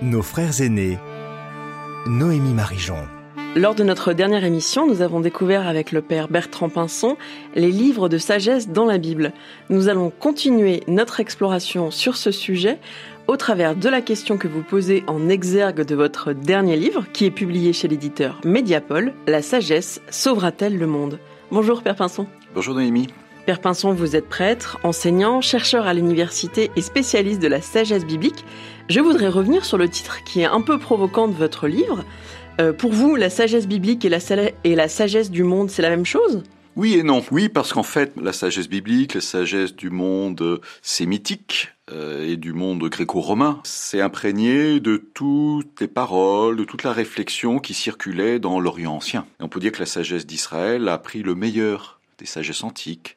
Nos frères aînés, Noémie Marijon. Lors de notre dernière émission, nous avons découvert avec le père Bertrand Pinson les livres de sagesse dans la Bible. Nous allons continuer notre exploration sur ce sujet au travers de la question que vous posez en exergue de votre dernier livre, qui est publié chez l'éditeur Mediapol, La sagesse sauvera-t-elle le monde? Bonjour Père Pinson. Bonjour Noémie. Père Pinson, vous êtes prêtre, enseignant, chercheur à l'université et spécialiste de la sagesse biblique. Je voudrais revenir sur le titre qui est un peu provoquant de votre livre. Euh, pour vous, la sagesse biblique et la, sagesse du monde, c'est la même chose? Oui et non. Oui, parce qu'en fait, la sagesse biblique, la sagesse du monde sémitique euh, et du monde gréco-romain, c'est imprégné de toutes les paroles, de toute la réflexion qui circulait dans l'Orient ancien. On peut dire que la sagesse d'Israël a pris le meilleur des sagesses antiques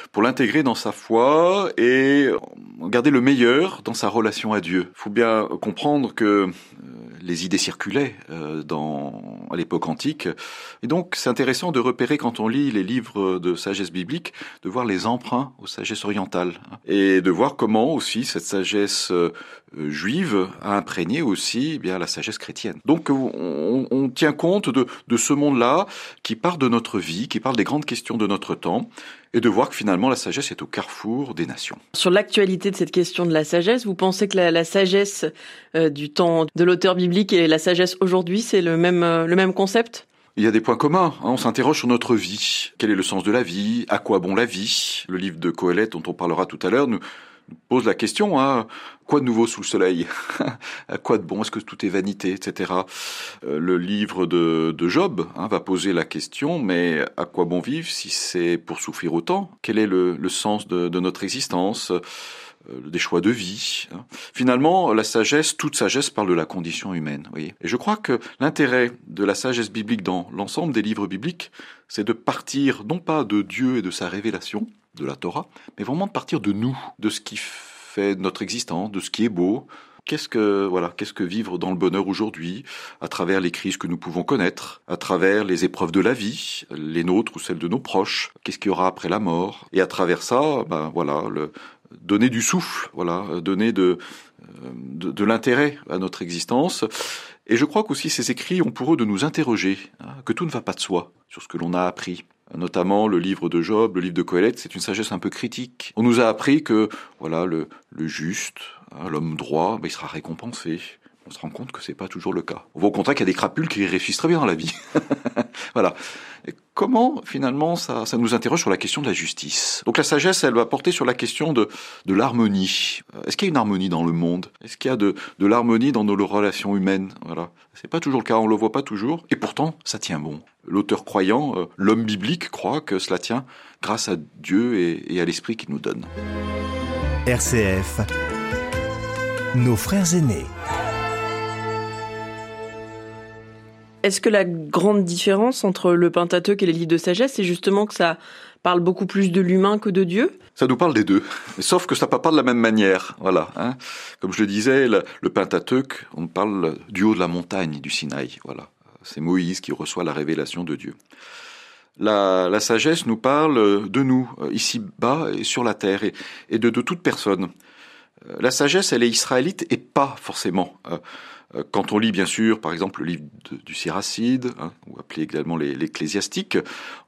pour l'intégrer dans sa foi et garder le meilleur dans sa relation à Dieu. Il faut bien comprendre que euh, les idées circulaient euh, dans, à l'époque antique. Et donc, c'est intéressant de repérer quand on lit les livres de sagesse biblique, de voir les emprunts aux sagesses orientales. Et de voir comment aussi cette sagesse euh, juive a imprégné aussi eh bien la sagesse chrétienne. Donc, on, on tient compte de, de ce monde-là qui part de notre vie, qui parle des grandes questions de notre temps, et de voir que finalement la sagesse est au carrefour des nations. Sur l'actualité de cette question de la sagesse, vous pensez que la, la sagesse euh, du temps de l'auteur biblique et la sagesse aujourd'hui, c'est le même, euh, le même concept? Il y a des points communs. Hein. On s'interroge sur notre vie. Quel est le sens de la vie? À quoi bon la vie? Le livre de Coëlette, dont on parlera tout à l'heure, nous, pose la question, hein, quoi de nouveau sous le soleil À quoi de bon Est-ce que tout est vanité, etc. Euh, le livre de, Job hein, va poser la question, mais à quoi bon vivre si c'est pour souffrir autant? Quel est le, sens de, notre existence? Euh, des choix de vie. Hein. Finalement, la sagesse, toute sagesse parle de la condition humaine. Et je crois que l'intérêt de la sagesse biblique dans l'ensemble des livres bibliques, c'est de partir non pas de Dieu et de sa révélation, de la Torah, mais vraiment de partir de nous, de ce qui fait notre existence, de ce qui est beau. Qu'est-ce que voilà, qu'est-ce que vivre dans le bonheur aujourd'hui, à travers les crises que nous pouvons connaître, à travers les épreuves de la vie, les nôtres ou celles de nos proches? Qu'est-ce qu'il y aura après la mort? Et à travers ça, ben voilà, le, donner du souffle, voilà, donner de, de, l'intérêt à notre existence. Et je crois qu'aussi ces écrits ont pour eux de nous interroger, hein, que tout ne va pas de soi sur ce que l'on a appris, notamment le livre de Job, le livre de Coëlette, c'est une sagesse un peu critique. On nous a appris que voilà le, juste, hein, l'homme droit, ben, il sera récompensé. On se rend compte que c'est pas toujours le cas. On voit au contraire qu'il y a des crapules qui réussissent très bien dans la vie. voilà. comment finalement ça, ça nous interroge sur la question de la justice? Donc la sagesse, elle va porter sur la question de, de l'harmonie. Est-ce qu'il y a une harmonie dans le monde? Est-ce qu'il y a de, de l'harmonie dans nos relations humaines? Voilà. C'est pas toujours le cas, on le voit pas toujours, et pourtant ça tient bon l'auteur croyant, euh, l'homme biblique, croit que cela tient grâce à Dieu et, à l'Esprit qu'il nous donne. RCF, nos frères aînés. Est-ce que la grande différence entre le Pentateuque et les livres de sagesse, c'est justement que ça parle beaucoup plus de l'humain que de Dieu? Ça nous parle des deux, sauf que ça ne parle pas de la même manière. Voilà. Hein. Comme je le disais, le, le Pentateuque, on parle du haut de la montagne du Sinaï. Voilà. C'est Moïse qui reçoit la révélation de Dieu. La, sagesse nous parle de nous, euh, ici-bas et sur la terre, et, de, toute personne. Euh, la sagesse, elle est israélite et pas forcément. Euh, quand on lit, bien sûr, par exemple, le livre du Siracide, hein, ou appelé également l'Ecclésiastique,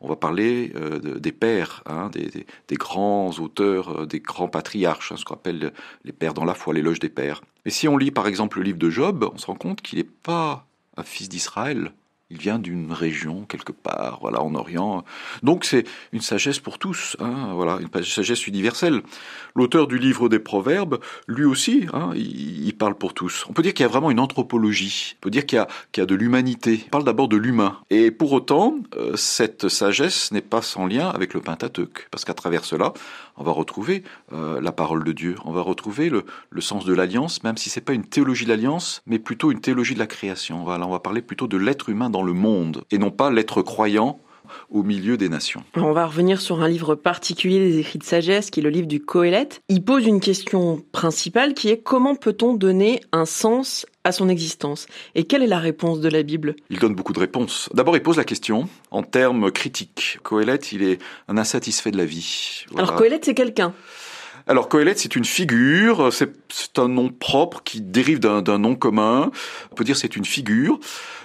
on va parler des pères, hein, des, grands auteurs, des grands patriarches, hein, ce qu'on appelle les pères dans la foi, l'éloge des pères. Et si on lit, par exemple, le livre de Job, on se rend compte qu'il n'est pas un fils d'Israël. Il vient d'une région quelque part, voilà, en Orient. Donc c'est une sagesse pour tous, hein, voilà, une sagesse universelle. L'auteur du livre des Proverbes, lui aussi, hein, il, parle pour tous. On peut dire qu'il y a vraiment une anthropologie. On peut dire qu'il y y a de l'humanité. Il parle d'abord de l'humain. Et pour autant, euh, cette sagesse n'est pas sans lien avec le Pentateuque, parce qu'à travers cela, on va retrouver euh, la parole de Dieu, on va retrouver le, sens de l'alliance, même si c'est pas une théologie de l'alliance, mais plutôt une théologie de la création. On va parler plutôt de l'être humain dans le monde, et non pas l'être croyant au milieu des nations. On va revenir sur un livre particulier des écrits de sagesse, qui est le livre du Coëlette. Il pose une question principale qui est comment peut-on donner un sens à son existence? Et quelle est la réponse de la Bible? Il donne beaucoup de réponses. D'abord, il pose la question en termes critiques. Coëlette, il est un insatisfait de la vie. Alors Coëlette, c'est quelqu'un Alors Coëlette, c'est une figure, c'est un nom propre qui dérive d'un nom commun. On peut dire c'est une figure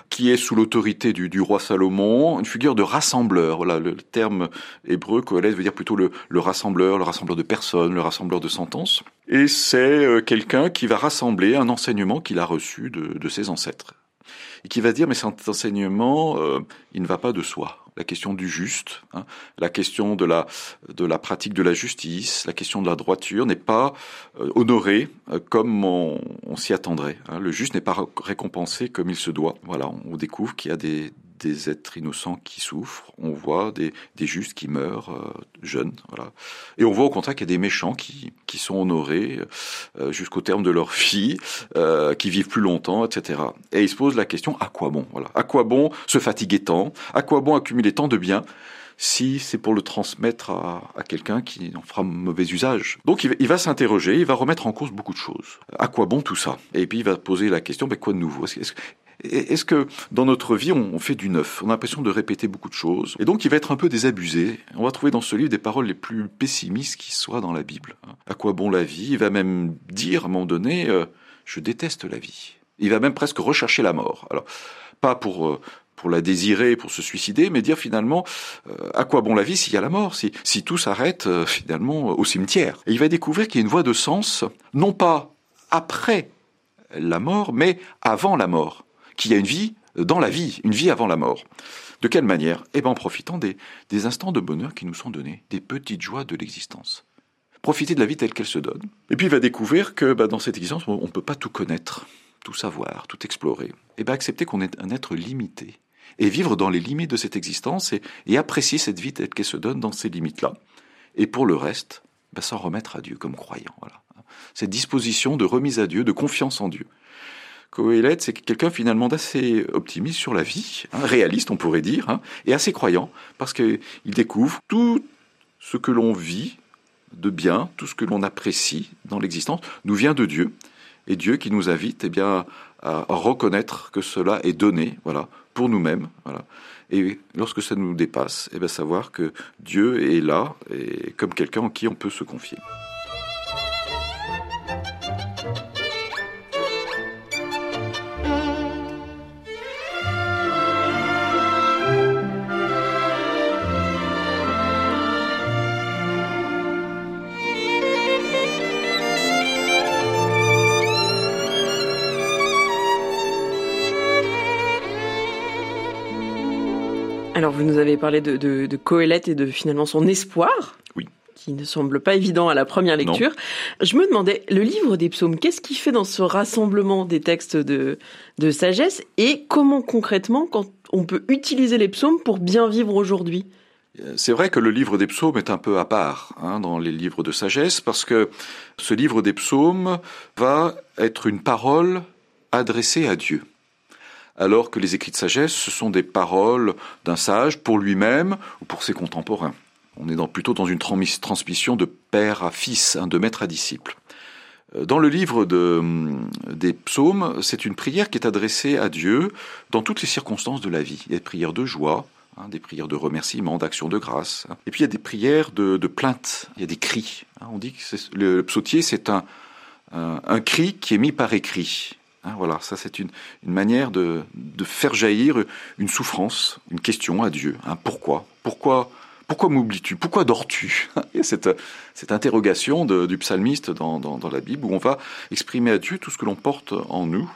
qui est sous l'autorité du, du, roi Salomon, une figure de rassembleur. Voilà, le terme hébreu Coëlette veut dire plutôt le, le, rassembleur, le rassembleur de personnes, le rassembleur de sentences. Et c'est euh, quelqu'un qui va rassembler un enseignement qu'il a reçu de, de ses ancêtres et qui va dire mais cet enseignement, euh, il ne va pas de soi la question du juste, hein, la question de la, pratique de la justice, la question de la droiture n'est pas euh, honorée euh, comme on, s'y attendrait. Hein. Le juste n'est pas récompensé comme il se doit. Voilà, on découvre qu'il y a des, des êtres innocents qui souffrent, on voit des, des justes qui meurent euh, jeunes, voilà. Et on voit au contraire qu'il y a des méchants qui, qui sont honorés euh, jusqu'au terme de leur vie, euh, qui vivent plus longtemps, etc. Et il se pose la question à quoi bon, voilà. À quoi bon se fatiguer tant? À quoi bon accumuler tant de biens si c'est pour le transmettre à, à quelqu'un qui en fera mauvais usage? Donc il va, s'interroger, il va remettre en cause beaucoup de choses. À quoi bon tout ça? Et puis il va poser la question, mais quoi de nouveau? Que dans notre vie, on fait du neuf? On a l'impression de répéter beaucoup de choses. Et donc, il va être un peu désabusé. On va trouver dans ce livre des paroles les plus pessimistes qui soient dans la Bible. À quoi bon la vie? Il va même dire, à un moment donné, euh, je déteste la vie. Il va même presque rechercher la mort. Alors, pas pour... Euh, pour la désirer, pour se suicider, mais dire finalement euh, à quoi bon la vie s'il y a la mort, si tout s'arrête finalement au cimetière. Et il va découvrir qu'il y a une voie de sens, non pas après la mort, mais avant la mort qu'il y a une vie dans la vie, une vie avant la mort. De quelle manière? Eh bien en profitant des, instants de bonheur qui nous sont donnés, des petites joies de l'existence. Profiter de la vie telle qu'elle se donne. Et puis il va découvrir que bah, dans cette existence, on ne peut pas tout connaître, tout savoir, tout explorer. Et bien accepter qu'on est un être limité. Et vivre dans les limites de cette existence et, apprécier cette vie telle qu'elle se donne dans ces limites-là. Et pour le reste, bah, s'en remettre à Dieu comme croyant. Cette disposition de remise à Dieu, de confiance en Dieu. Coelette, c'est quelqu'un finalement d'assez optimiste sur la vie, hein, réaliste on pourrait dire, hein, et assez croyant, parce qu'il découvre tout ce que l'on vit de bien, tout ce que l'on apprécie dans l'existence, nous vient de Dieu, et Dieu qui nous invite eh bien, à reconnaître que cela est donné voilà, pour nous-mêmes. Voilà. Et lorsque ça nous dépasse, eh bien, savoir que Dieu est là, et comme quelqu'un en qui on peut se confier. Alors, vous nous avez parlé de, de, de Coëlette et de finalement son espoir. Oui. Qui ne semble pas évident à la première lecture. Je me demandais, le livre des psaumes, qu'est-ce qu'il fait dans ce rassemblement des textes de, de sagesse? Et comment concrètement quand on peut utiliser les psaumes pour bien vivre aujourd'hui? C'est vrai que le livre des psaumes est un peu à part hein, dans les livres de sagesse parce que ce livre des psaumes va être une parole adressée à Dieu alors que les écrits de sagesse, ce sont des paroles d'un sage pour lui-même ou pour ses contemporains. On est plutôt dans une transmission de père à fils, hein, de maître à disciple. Euh, dans le livre de, hum, des psaumes, c'est une prière qui est adressée à Dieu dans toutes les circonstances de la vie. Il y a des prières de joie, hein, des prières de remerciement, d'action de grâce. Hein. Et puis il y a des prières de, plainte, il y a des cris. On dit que le psautier, c'est un cri qui est mis par écrit. Hein, voilà, ça c'est une, manière de, faire jaillir une souffrance, une question à Dieu. Hein, pourquoi? Pourquoi pourquoi m'oublies-tu? Pourquoi dors-tu? Cette, cette interrogation du psalmiste dans, dans, la Bible où on va exprimer à Dieu tout ce que l'on porte en nous.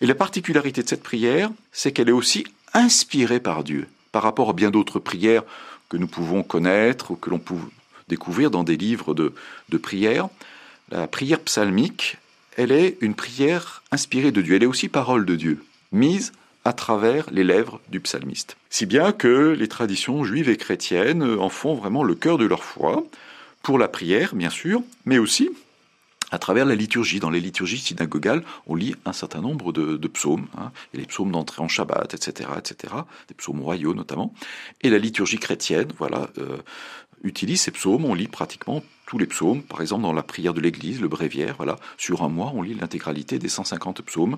Et la particularité de cette prière, c'est qu'elle est aussi inspirée par Dieu par rapport à bien d'autres prières que nous pouvons connaître ou que l'on peut découvrir dans des livres de, de prière. La prière psalmique, elle est une prière inspirée de Dieu. Elle est aussi parole de Dieu, mise à travers les lèvres du psalmiste. Si bien que les traditions juives et chrétiennes en font vraiment le cœur de leur foi, pour la prière, bien sûr, mais aussi à travers la liturgie. Dans les liturgies synagogales, on lit un certain nombre de, psaumes, hein, les psaumes d'entrée en Shabbat, etc., etc., des psaumes royaux notamment. Et la liturgie chrétienne, voilà, euh, utilise ces psaumes. On lit pratiquement tous les psaumes. Par exemple, dans la prière de l'Église, le bréviaire, voilà, sur un mois, on lit l'intégralité des 150 psaumes.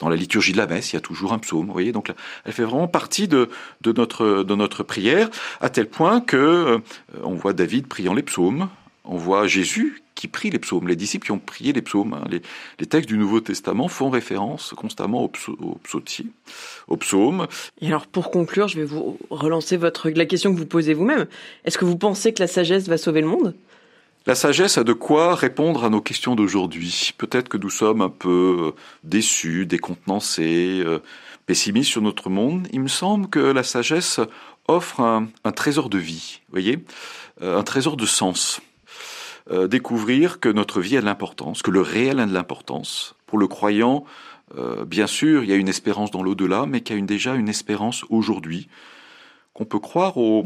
Dans la liturgie de la messe, il y a toujours un psaume. Vous voyez, donc elle fait vraiment partie de, de notre de notre prière, à tel point que euh, on voit David priant les psaumes, on voit Jésus qui prient les psaumes, les disciples qui ont prié les psaumes. Hein. Les, textes du Nouveau Testament font référence constamment aux, psautiers, aux psaumes. Et alors pour conclure, je vais vous relancer votre, la question que vous posez vous-même. Est-ce que vous pensez que la sagesse va sauver le monde? La sagesse a de quoi répondre à nos questions d'aujourd'hui. Peut-être que nous sommes un peu euh, déçus, décontenancés, euh, pessimistes sur notre monde. Il me semble que la sagesse offre un, trésor de vie, voyez, euh, un trésor de sens. découvrir que notre vie a de l'importance, que le réel a de l'importance. Pour le croyant, bien sûr, il y a une espérance dans l'au-delà, mais qu'il y a déjà une espérance aujourd'hui, qu'on peut croire au,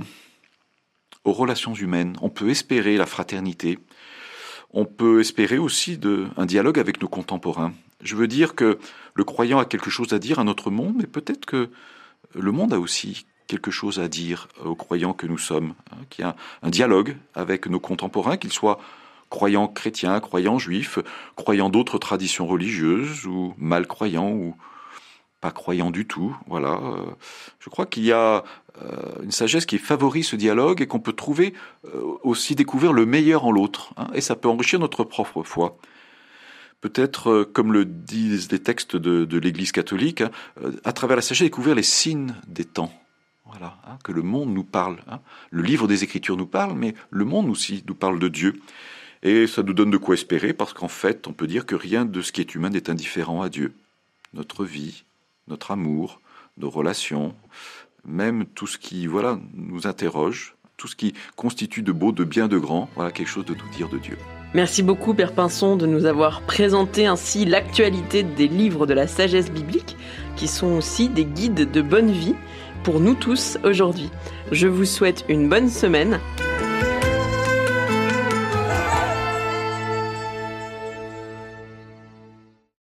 aux relations humaines. On peut espérer la fraternité. On peut espérer aussi un dialogue avec nos contemporains. Je veux dire que le croyant a quelque chose à dire à notre monde, mais peut-être que le monde a aussi quelque chose à dire aux croyants que nous sommes, hein, qu'il y a un dialogue avec nos contemporains, qu'ils soient croyants chrétiens, croyants juifs, croyants d'autres traditions religieuses, ou mal croyants, ou pas croyants du tout. Voilà. Je crois qu'il y a euh, une sagesse qui favorise ce dialogue et qu'on peut trouver euh, aussi découvrir le meilleur en l'autre. Hein, et ça peut enrichir notre propre foi. Peut-être, euh, comme le disent les textes de, l'Église catholique, hein, à travers la sagesse, découvrir les signes des temps. Voilà, hein, que le monde nous parle. Le livre des Écritures nous parle, mais le monde aussi nous parle de Dieu. Et ça nous donne de quoi espérer, parce qu'en fait, on peut dire que rien de ce qui est humain n'est indifférent à Dieu. Notre vie, notre amour, nos relations, même tout ce qui voilà nous interroge, tout ce qui constitue de beau, de bien, de grand, voilà quelque chose de tout dire de Dieu. Merci beaucoup Père Pinson de nous avoir présenté ainsi l'actualité des livres de la sagesse biblique, qui sont aussi des guides de bonne vie pour nous tous aujourd'hui. Je vous souhaite une bonne semaine